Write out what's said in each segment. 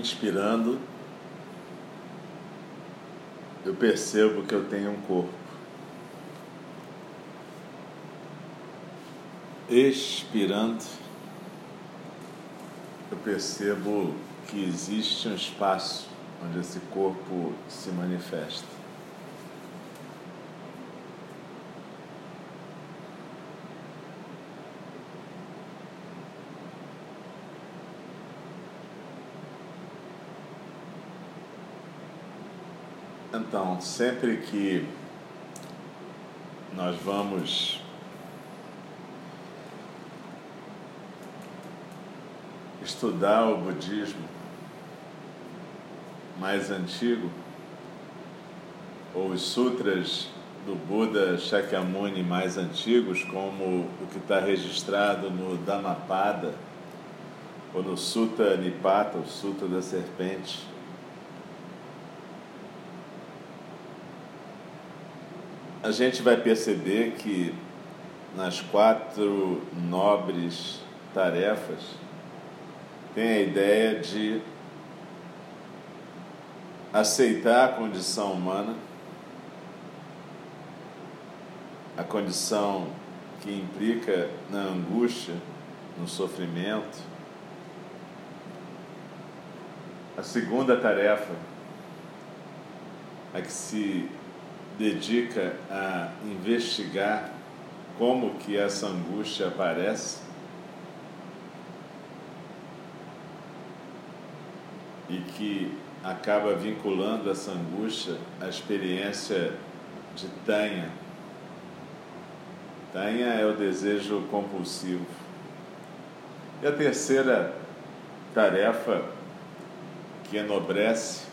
inspirando, eu percebo que eu tenho um corpo. Expirando, eu percebo que existe um espaço onde esse corpo se manifesta. Então, sempre que nós vamos estudar o budismo mais antigo, ou os sutras do Buda Shakyamuni mais antigos, como o que está registrado no Dhammapada, ou no Sutta Nipata, o Sutta da Serpente, a gente vai perceber que nas quatro nobres tarefas tem a ideia de aceitar a condição humana, a condição que implica na angústia, no sofrimento. A segunda tarefa, a que se dedica a investigar como que essa angústia aparece e que acaba vinculando essa angústia à experiência de Tanha. Tanha é o desejo compulsivo. E a terceira tarefa que enobrece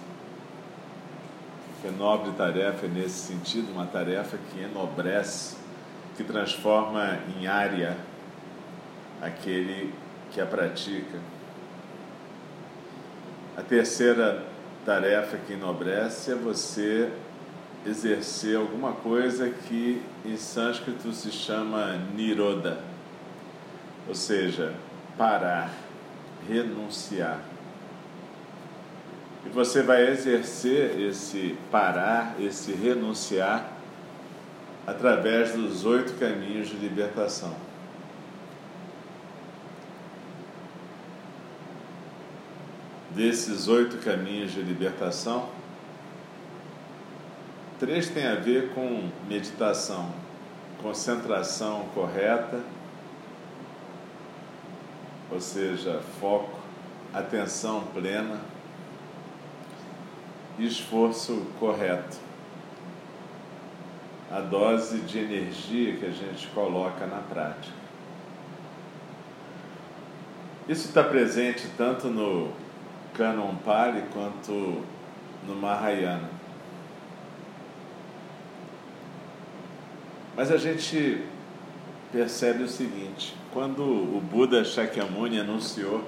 que nobre tarefa é nesse sentido, uma tarefa que enobrece, que transforma em área aquele que a pratica. A terceira tarefa que enobrece é você exercer alguma coisa que em sânscrito se chama niroda, ou seja, parar, renunciar. E você vai exercer esse parar, esse renunciar, através dos oito caminhos de libertação. Desses oito caminhos de libertação, três têm a ver com meditação, concentração correta, ou seja, foco, atenção plena esforço correto. A dose de energia que a gente coloca na prática. Isso está presente tanto no Canon Pali quanto no Mahayana. Mas a gente percebe o seguinte: quando o Buda Shakyamuni anunciou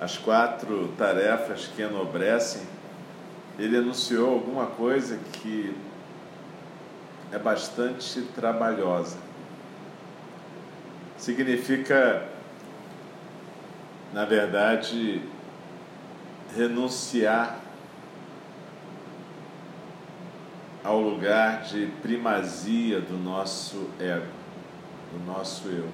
as quatro tarefas que enobrecem ele anunciou alguma coisa que é bastante trabalhosa. Significa, na verdade, renunciar ao lugar de primazia do nosso ego, do nosso eu.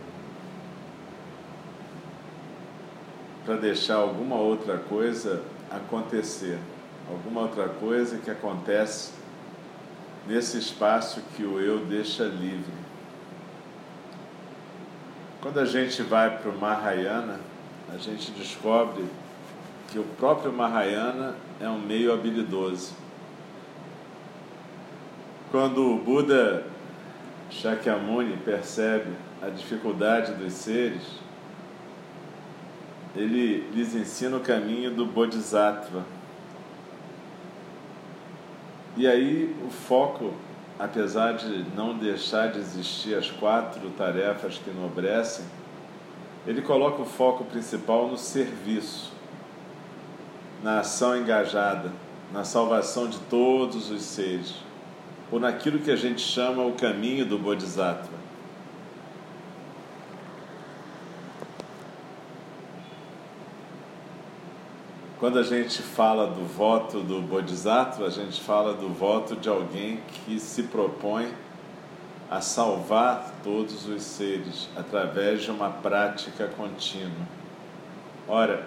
Para deixar alguma outra coisa acontecer alguma outra coisa que acontece nesse espaço que o eu deixa livre. Quando a gente vai para o Mahayana, a gente descobre que o próprio Mahayana é um meio habilidoso. Quando o Buda Shakyamuni percebe a dificuldade dos seres, ele lhes ensina o caminho do Bodhisattva, e aí o foco, apesar de não deixar de existir as quatro tarefas que enobrecem, ele coloca o foco principal no serviço, na ação engajada, na salvação de todos os seres, ou naquilo que a gente chama o caminho do Bodhisattva. Quando a gente fala do voto do Bodhisattva, a gente fala do voto de alguém que se propõe a salvar todos os seres através de uma prática contínua. Ora,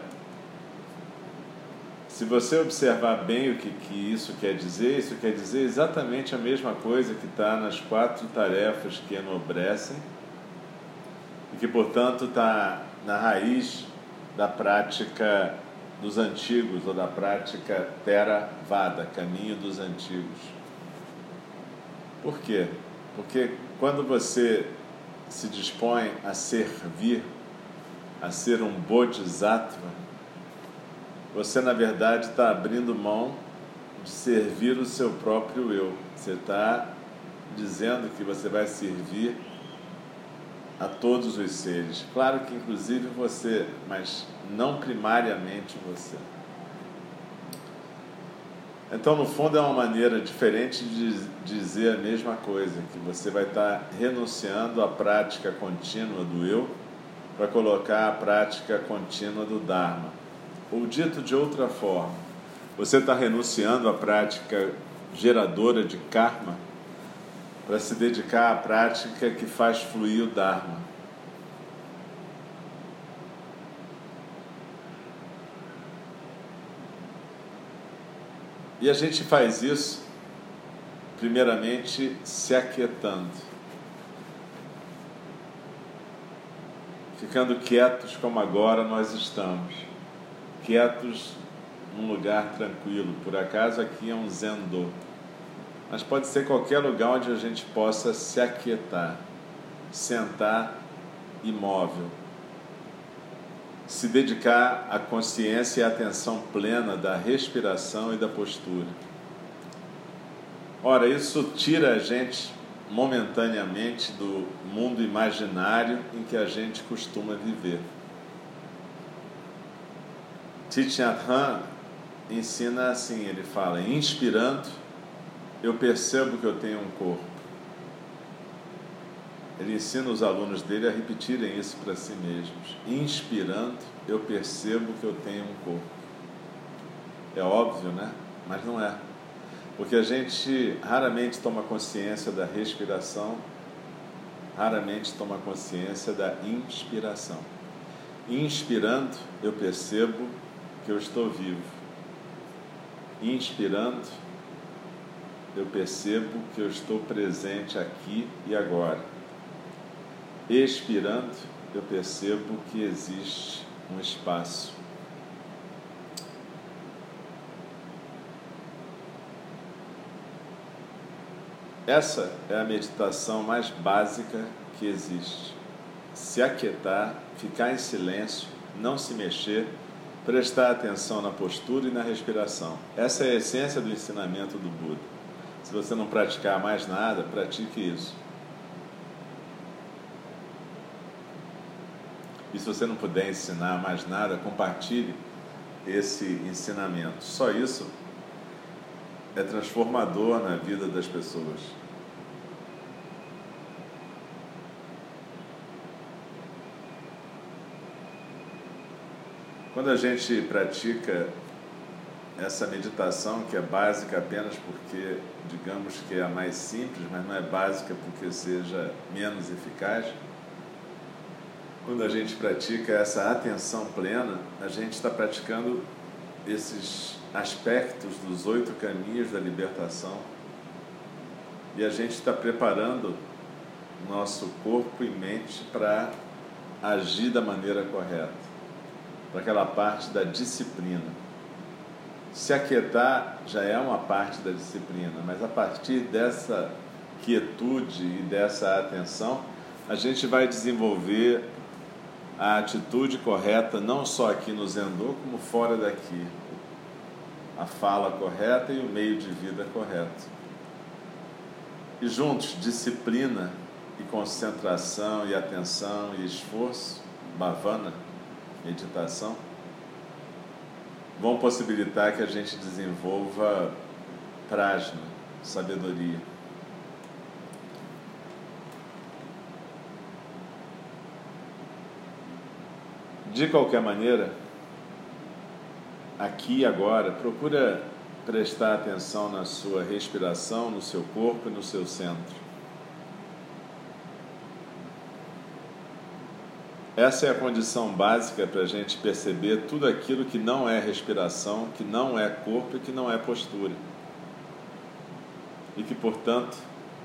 se você observar bem o que, que isso quer dizer, isso quer dizer exatamente a mesma coisa que está nas quatro tarefas que enobrecem e que, portanto, está na raiz da prática dos antigos ou da prática Theravada, caminho dos antigos. Por quê? Porque quando você se dispõe a servir, a ser um bodhisattva, você na verdade está abrindo mão de servir o seu próprio eu. Você está dizendo que você vai servir a todos os seres. Claro que inclusive você, mas não primariamente você. Então, no fundo, é uma maneira diferente de dizer a mesma coisa, que você vai estar renunciando à prática contínua do eu para colocar a prática contínua do Dharma. Ou dito de outra forma, você está renunciando à prática geradora de karma para se dedicar à prática que faz fluir o Dharma. E a gente faz isso, primeiramente, se aquietando, ficando quietos como agora nós estamos, quietos num lugar tranquilo. Por acaso aqui é um zendô, mas pode ser qualquer lugar onde a gente possa se aquietar, sentar imóvel se dedicar à consciência e à atenção plena da respiração e da postura. Ora, isso tira a gente momentaneamente do mundo imaginário em que a gente costuma viver. Thich Han ensina assim, ele fala, inspirando, eu percebo que eu tenho um corpo. Ele ensina os alunos dele a repetirem isso para si mesmos. Inspirando, eu percebo que eu tenho um corpo. É óbvio, né? Mas não é. Porque a gente raramente toma consciência da respiração, raramente toma consciência da inspiração. Inspirando, eu percebo que eu estou vivo. Inspirando, eu percebo que eu estou presente aqui e agora expirando, eu percebo que existe um espaço. Essa é a meditação mais básica que existe. Se aquietar, ficar em silêncio, não se mexer, prestar atenção na postura e na respiração. Essa é a essência do ensinamento do Buda. Se você não praticar mais nada, pratique isso. E se você não puder ensinar mais nada, compartilhe esse ensinamento. Só isso é transformador na vida das pessoas. Quando a gente pratica essa meditação, que é básica apenas porque, digamos que é a mais simples, mas não é básica porque seja menos eficaz, quando a gente pratica essa atenção plena, a gente está praticando esses aspectos dos oito caminhos da libertação e a gente está preparando nosso corpo e mente para agir da maneira correta, para aquela parte da disciplina. Se aquietar já é uma parte da disciplina, mas a partir dessa quietude e dessa atenção, a gente vai desenvolver a atitude correta, não só aqui no Zendô, como fora daqui. A fala correta e o meio de vida correto. E juntos, disciplina e concentração e atenção e esforço, bhavana, meditação, vão possibilitar que a gente desenvolva prajna, sabedoria. De qualquer maneira, aqui e agora, procura prestar atenção na sua respiração, no seu corpo e no seu centro. Essa é a condição básica para a gente perceber tudo aquilo que não é respiração, que não é corpo e que não é postura. E que, portanto,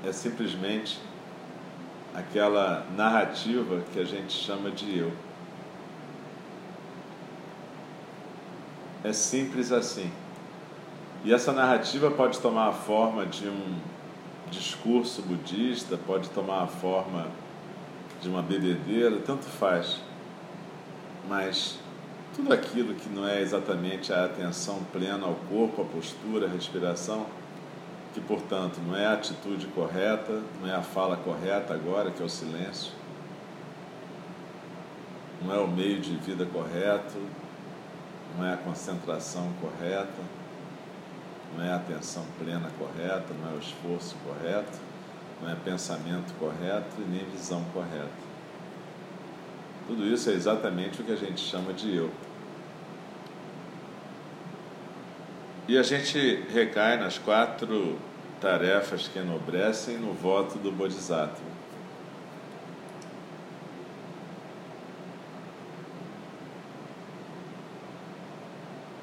é simplesmente aquela narrativa que a gente chama de eu. É simples assim. E essa narrativa pode tomar a forma de um discurso budista, pode tomar a forma de uma bebedeira, tanto faz. Mas tudo aquilo que não é exatamente a atenção plena ao corpo, à postura, à respiração, que portanto não é a atitude correta, não é a fala correta agora, que é o silêncio, não é o meio de vida correto, não é a concentração correta, não é a atenção plena correta, não é o esforço correto não é pensamento correto e nem visão correta. Tudo isso é exatamente o que a gente chama de eu. E a gente recai nas quatro tarefas que enobrecem no voto do Bodhisattva.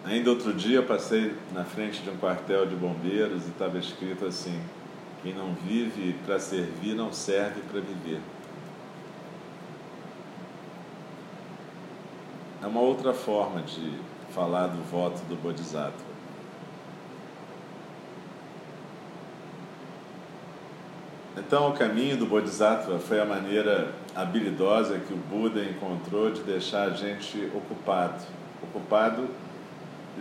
Ainda outro dia passei na frente de um quartel de bombeiros e estava escrito assim: quem não vive para servir não serve para viver. É uma outra forma de falar do voto do Bodhisattva. Então, o caminho do Bodhisattva foi a maneira habilidosa que o Buda encontrou de deixar a gente ocupado. Ocupado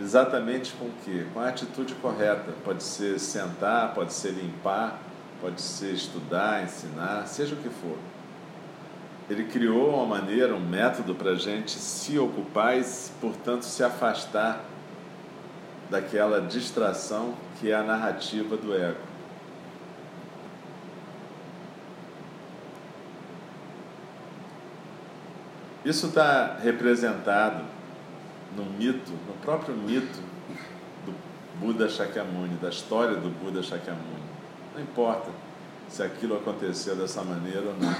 Exatamente com o quê? Com a atitude correta. Pode ser sentar, pode ser limpar, pode ser estudar, ensinar, seja o que for. Ele criou uma maneira, um método para a gente se ocupar e, portanto, se afastar daquela distração que é a narrativa do ego. Isso está representado no mito, no próprio mito do Buda Shakyamuni, da história do Buda Shakyamuni. Não importa se aquilo aconteceu dessa maneira ou não.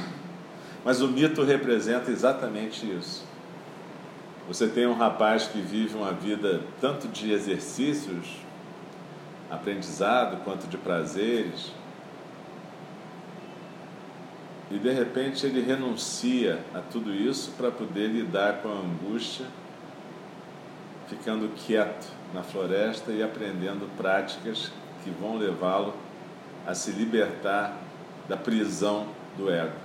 Mas o mito representa exatamente isso. Você tem um rapaz que vive uma vida tanto de exercícios, aprendizado, quanto de prazeres, e de repente ele renuncia a tudo isso para poder lidar com a angústia ficando quieto na floresta e aprendendo práticas que vão levá-lo a se libertar da prisão do ego.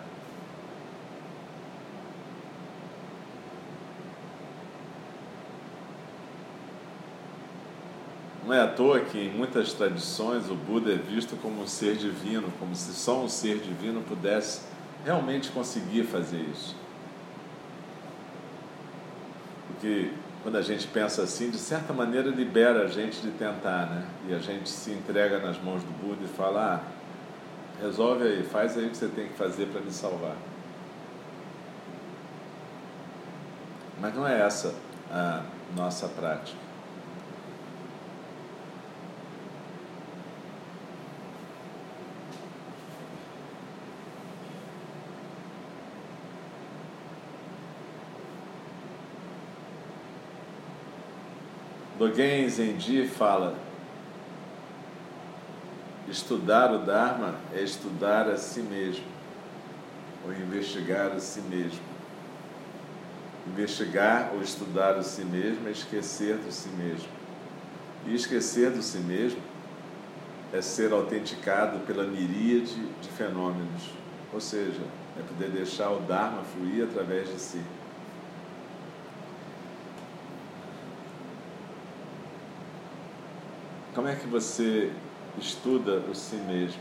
Não é à toa que em muitas tradições o Buda é visto como um ser divino, como se só um ser divino pudesse realmente conseguir fazer isso. Porque quando a gente pensa assim, de certa maneira libera a gente de tentar, né? E a gente se entrega nas mãos do Buda e fala: ah, resolve aí, faz aí o que você tem que fazer para me salvar. Mas não é essa a nossa prática. Dogen Zenji fala: estudar o Dharma é estudar a si mesmo, ou investigar a si mesmo. Investigar ou estudar o si mesmo é esquecer do si mesmo. E esquecer do si mesmo é ser autenticado pela miríade de fenômenos, ou seja, é poder deixar o Dharma fluir através de si. Como é que você estuda o si mesmo?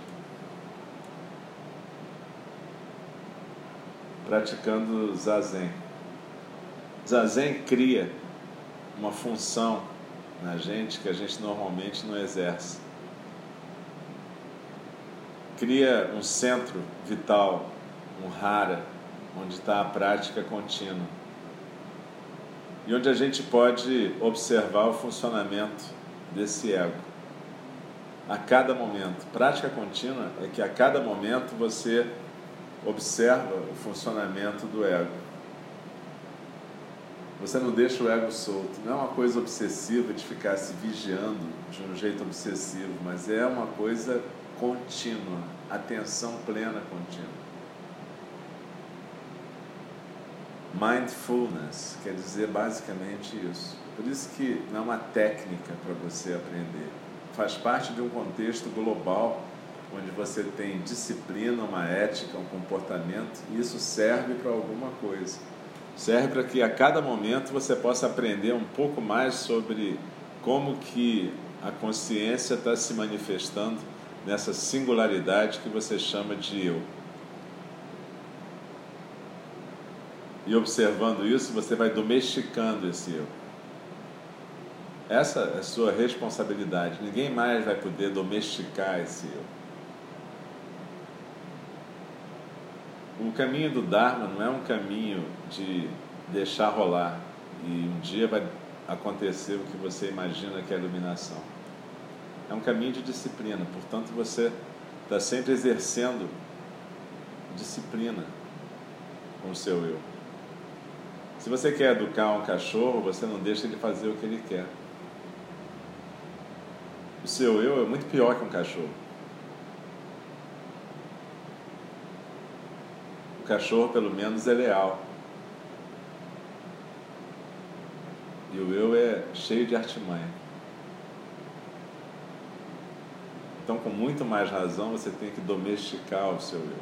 Praticando zazen. Zazen cria uma função na gente que a gente normalmente não exerce. Cria um centro vital, um rara, onde está a prática contínua. e onde a gente pode observar o funcionamento desse ego. A cada momento. Prática contínua é que a cada momento você observa o funcionamento do ego. Você não deixa o ego solto. Não é uma coisa obsessiva de ficar se vigiando de um jeito obsessivo, mas é uma coisa contínua, atenção plena contínua. Mindfulness quer dizer basicamente isso. Por isso que não é uma técnica para você aprender. Faz parte de um contexto global onde você tem disciplina, uma ética, um comportamento, e isso serve para alguma coisa. Serve para que a cada momento você possa aprender um pouco mais sobre como que a consciência está se manifestando nessa singularidade que você chama de eu. E observando isso, você vai domesticando esse eu. Essa é sua responsabilidade. Ninguém mais vai poder domesticar esse eu. O caminho do Dharma não é um caminho de deixar rolar e um dia vai acontecer o que você imagina que é iluminação. É um caminho de disciplina, portanto você está sempre exercendo disciplina com o seu eu. Se você quer educar um cachorro, você não deixa ele fazer o que ele quer. O seu eu é muito pior que um cachorro. O cachorro, pelo menos, é leal. E o eu é cheio de artimanha. Então, com muito mais razão, você tem que domesticar o seu eu.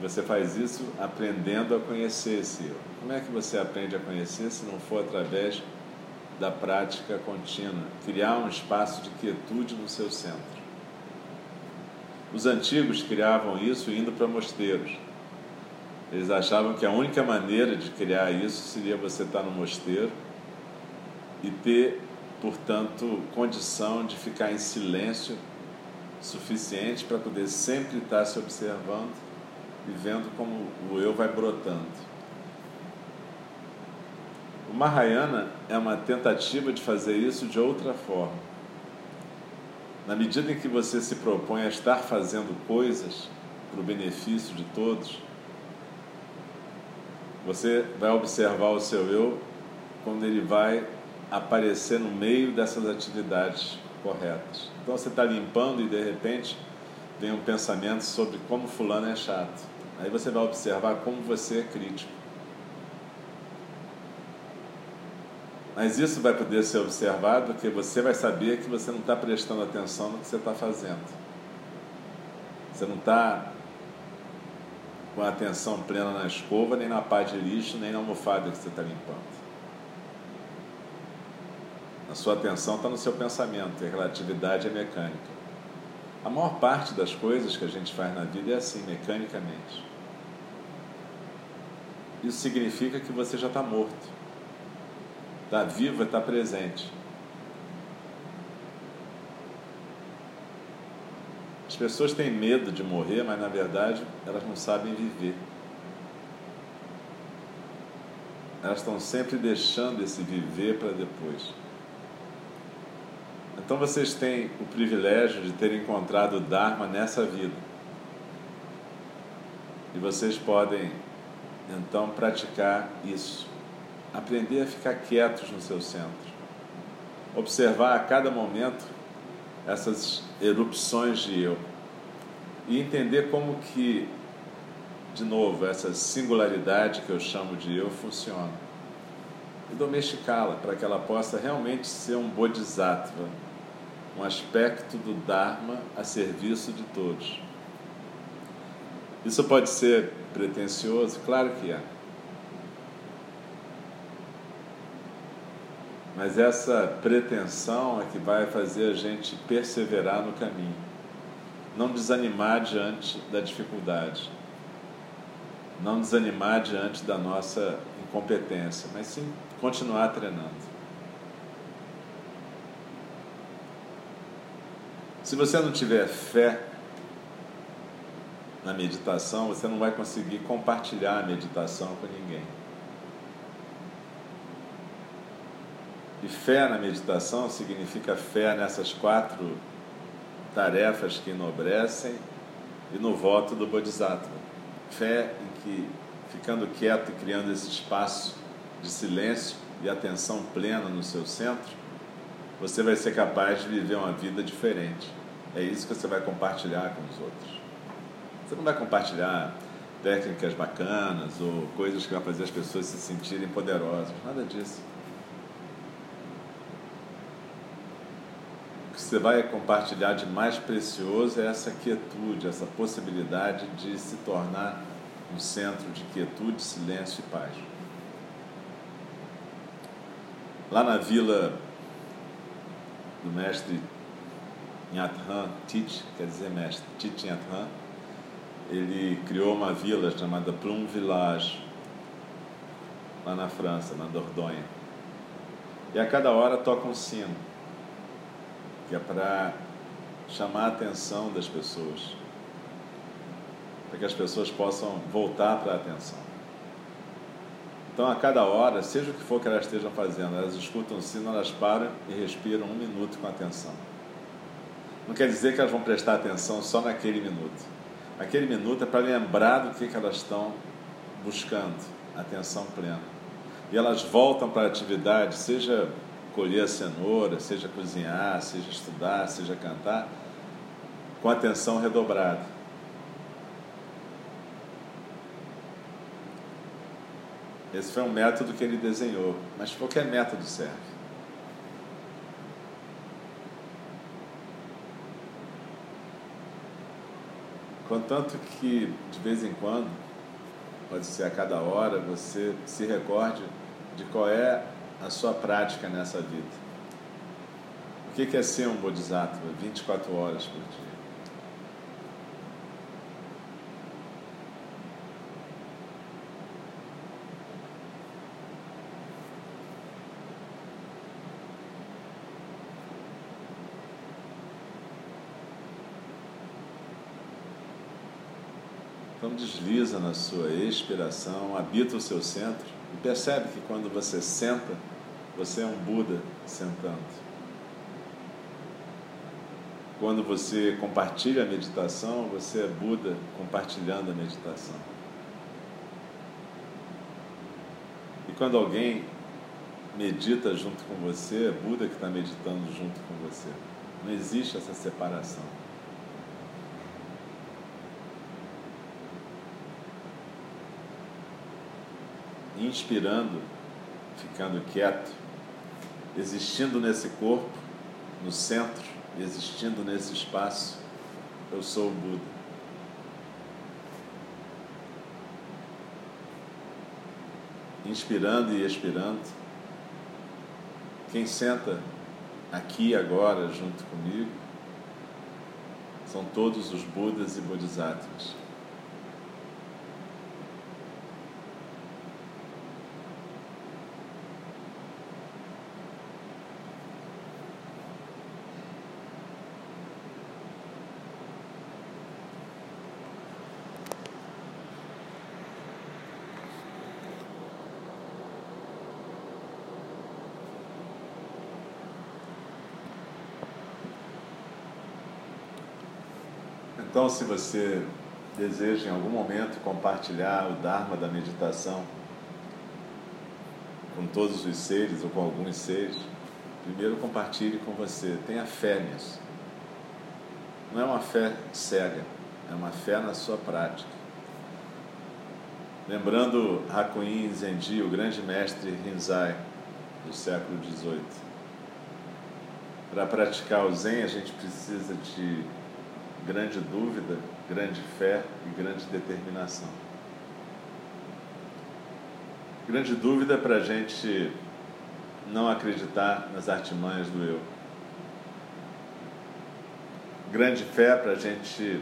Você faz isso aprendendo a conhecer esse eu. Como é que você aprende a conhecer se não for através da prática contínua? Criar um espaço de quietude no seu centro. Os antigos criavam isso indo para mosteiros. Eles achavam que a única maneira de criar isso seria você estar no mosteiro e ter, portanto, condição de ficar em silêncio suficiente para poder sempre estar se observando e vendo como o eu vai brotando. O Mahayana é uma tentativa de fazer isso de outra forma. Na medida em que você se propõe a estar fazendo coisas para o benefício de todos, você vai observar o seu eu quando ele vai aparecer no meio dessas atividades corretas. Então você está limpando e de repente vem um pensamento sobre como fulano é chato. Aí você vai observar como você é crítico. Mas isso vai poder ser observado porque você vai saber que você não está prestando atenção no que você está fazendo. Você não está com a atenção plena na escova, nem na pá de lixo, nem na almofada que você está limpando. A sua atenção está no seu pensamento, e a relatividade é mecânica. A maior parte das coisas que a gente faz na vida é assim, mecanicamente. Isso significa que você já está morto. Está vivo, está presente. As pessoas têm medo de morrer, mas na verdade elas não sabem viver. Elas estão sempre deixando esse viver para depois. Então vocês têm o privilégio de terem encontrado o Dharma nessa vida. E vocês podem então praticar isso. Aprender a ficar quietos no seu centro. Observar a cada momento essas erupções de eu. E entender como que, de novo, essa singularidade que eu chamo de eu funciona. E domesticá-la para que ela possa realmente ser um bodhisattva, um aspecto do Dharma a serviço de todos. Isso pode ser pretensioso? Claro que é. Mas essa pretensão é que vai fazer a gente perseverar no caminho, não desanimar diante da dificuldade, não desanimar diante da nossa incompetência, mas sim continuar treinando. Se você não tiver fé na meditação, você não vai conseguir compartilhar a meditação com ninguém. E fé na meditação significa fé nessas quatro tarefas que enobrecem e no voto do Bodhisattva. Fé em que, ficando quieto e criando esse espaço de silêncio e atenção plena no seu centro, você vai ser capaz de viver uma vida diferente. É isso que você vai compartilhar com os outros. Você não vai compartilhar técnicas bacanas ou coisas que vão fazer as pessoas se sentirem poderosas, nada disso. O que você vai compartilhar de mais precioso é essa quietude, essa possibilidade de se tornar um centro de quietude, silêncio e paz. Lá na vila do mestre Nyathan Tich, quer dizer mestre, Tich Nyathan, ele criou uma vila chamada Plum Village, lá na França, na Dordogne. E a cada hora toca um sino, que é para chamar a atenção das pessoas, para que as pessoas possam voltar para a atenção. Então, a cada hora, seja o que for que elas estejam fazendo, elas escutam o sino, elas param e respiram um minuto com atenção. Não quer dizer que elas vão prestar atenção só naquele minuto. Aquele minuto é para lembrar do que, que elas estão buscando, atenção plena. E elas voltam para a atividade, seja colher a cenoura, seja cozinhar, seja estudar, seja cantar, com atenção redobrada. Esse foi um método que ele desenhou, mas qualquer método serve. Contanto que, de vez em quando, pode ser a cada hora, você se recorde de qual é a sua prática nessa vida. O que é ser um bodhisattva 24 horas por dia? Então desliza na sua expiração, habita o seu centro e percebe que quando você senta, você é um Buda sentando. Quando você compartilha a meditação, você é Buda compartilhando a meditação. E quando alguém medita junto com você, é Buda que está meditando junto com você. Não existe essa separação. Inspirando, ficando quieto, existindo nesse corpo, no centro, existindo nesse espaço, eu sou o Buda. Inspirando e expirando, quem senta aqui agora junto comigo são todos os Budas e Bodhisattvas. Então, se você deseja em algum momento compartilhar o Dharma da meditação com todos os seres ou com alguns seres, primeiro compartilhe com você. Tenha fé nisso. Não é uma fé cega, é uma fé na sua prática. Lembrando Hakuin Zenji, o grande mestre Rinzai do século XVIII. Para praticar o Zen, a gente precisa de grande dúvida, grande fé e grande determinação. Grande dúvida para a gente não acreditar nas artimanhas do eu. Grande fé para a gente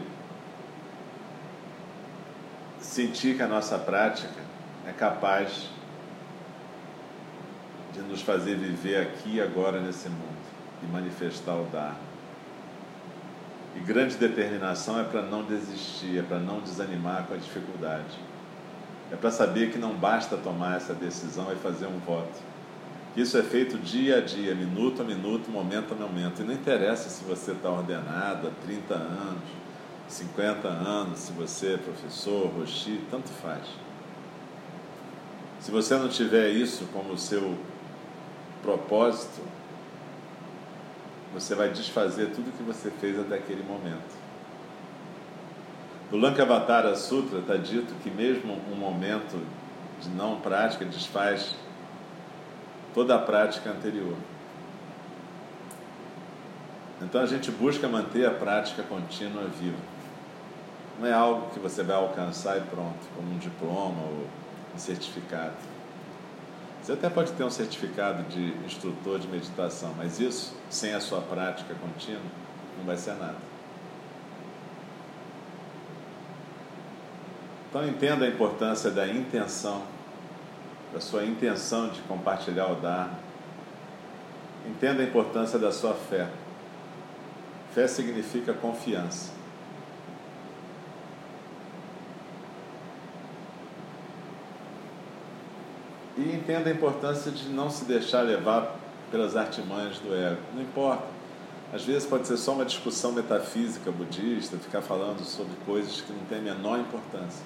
sentir que a nossa prática é capaz de nos fazer viver aqui e agora nesse mundo e manifestar o Dharma. E grande determinação é para não desistir, é para não desanimar com a dificuldade. É para saber que não basta tomar essa decisão e fazer um voto. isso é feito dia a dia, minuto a minuto, momento a momento. E não interessa se você está ordenado há 30 anos, 50 anos, se você é professor, roxi, tanto faz. Se você não tiver isso como seu propósito, você vai desfazer tudo que você fez até aquele momento. No Lankavatara Sutra está dito que mesmo um momento de não prática desfaz toda a prática anterior. Então a gente busca manter a prática contínua viva. Não é algo que você vai alcançar e pronto, como um diploma ou um certificado. Você até pode ter um certificado de instrutor de meditação, mas isso, sem a sua prática contínua, não vai ser nada. Então entenda a importância da intenção, da sua intenção de compartilhar o Dharma. Entenda a importância da sua fé. Fé significa confiança. E entenda a importância de não se deixar levar pelas artimanhas do ego. Não importa. Às vezes pode ser só uma discussão metafísica budista, ficar falando sobre coisas que não têm a menor importância.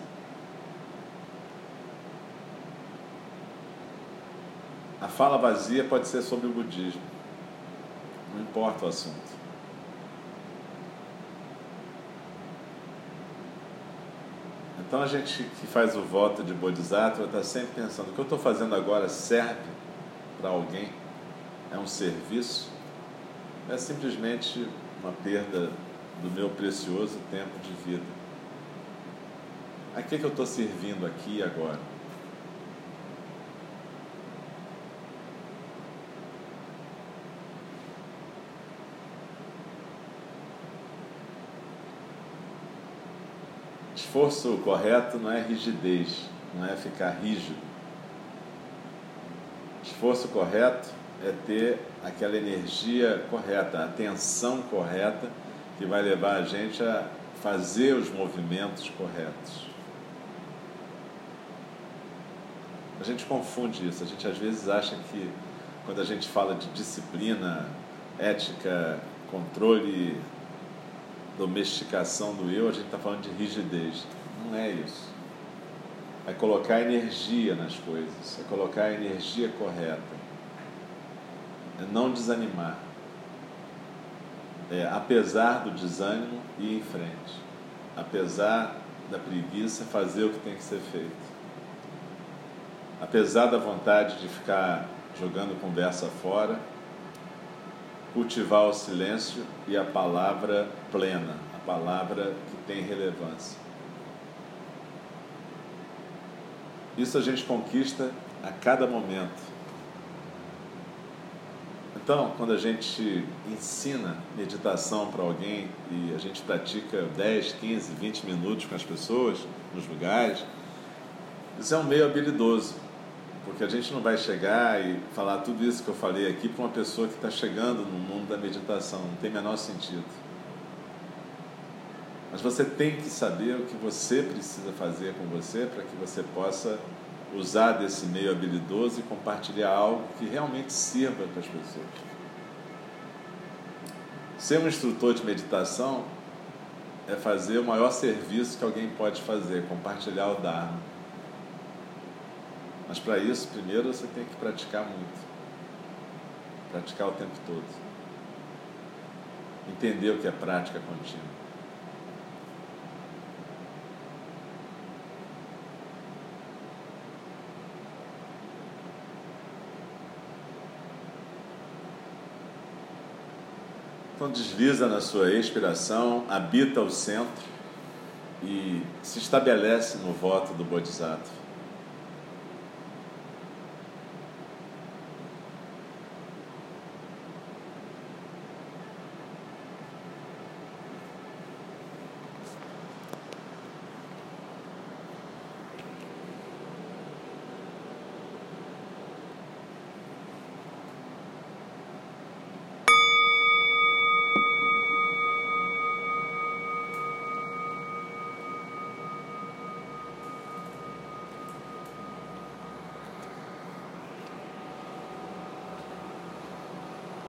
A fala vazia pode ser sobre o budismo. Não importa o assunto. Então a gente que faz o voto de Bodhisattva está sempre pensando: o que eu estou fazendo agora serve para alguém? É um serviço? É simplesmente uma perda do meu precioso tempo de vida. A que, que eu estou servindo aqui e agora? Esforço correto não é rigidez, não é ficar rígido. Esforço correto é ter aquela energia correta, a atenção correta que vai levar a gente a fazer os movimentos corretos. A gente confunde isso, a gente às vezes acha que quando a gente fala de disciplina, ética, controle domesticação do eu, a gente está falando de rigidez. Não é isso. É colocar energia nas coisas, é colocar a energia correta. É não desanimar. É, apesar do desânimo, ir em frente. Apesar da preguiça, fazer o que tem que ser feito. Apesar da vontade de ficar jogando conversa fora, cultivar o silêncio e a palavra plena, a palavra que tem relevância. Isso a gente conquista a cada momento. Então, quando a gente ensina meditação para alguém e a gente pratica 10, 15, 20 minutos com as pessoas nos lugares, isso é um meio habilidoso porque a gente não vai chegar e falar tudo isso que eu falei aqui para uma pessoa que está chegando no mundo da meditação, não tem menor sentido. Mas você tem que saber o que você precisa fazer com você para que você possa usar desse meio habilidoso e compartilhar algo que realmente sirva para as pessoas. Ser um instrutor de meditação é fazer o maior serviço que alguém pode fazer, compartilhar o Dharma. Mas para isso, primeiro você tem que praticar muito. Praticar o tempo todo. Entender o que é prática contínua. Então desliza na sua expiração, habita o centro e se estabelece no voto do Bodhisattva.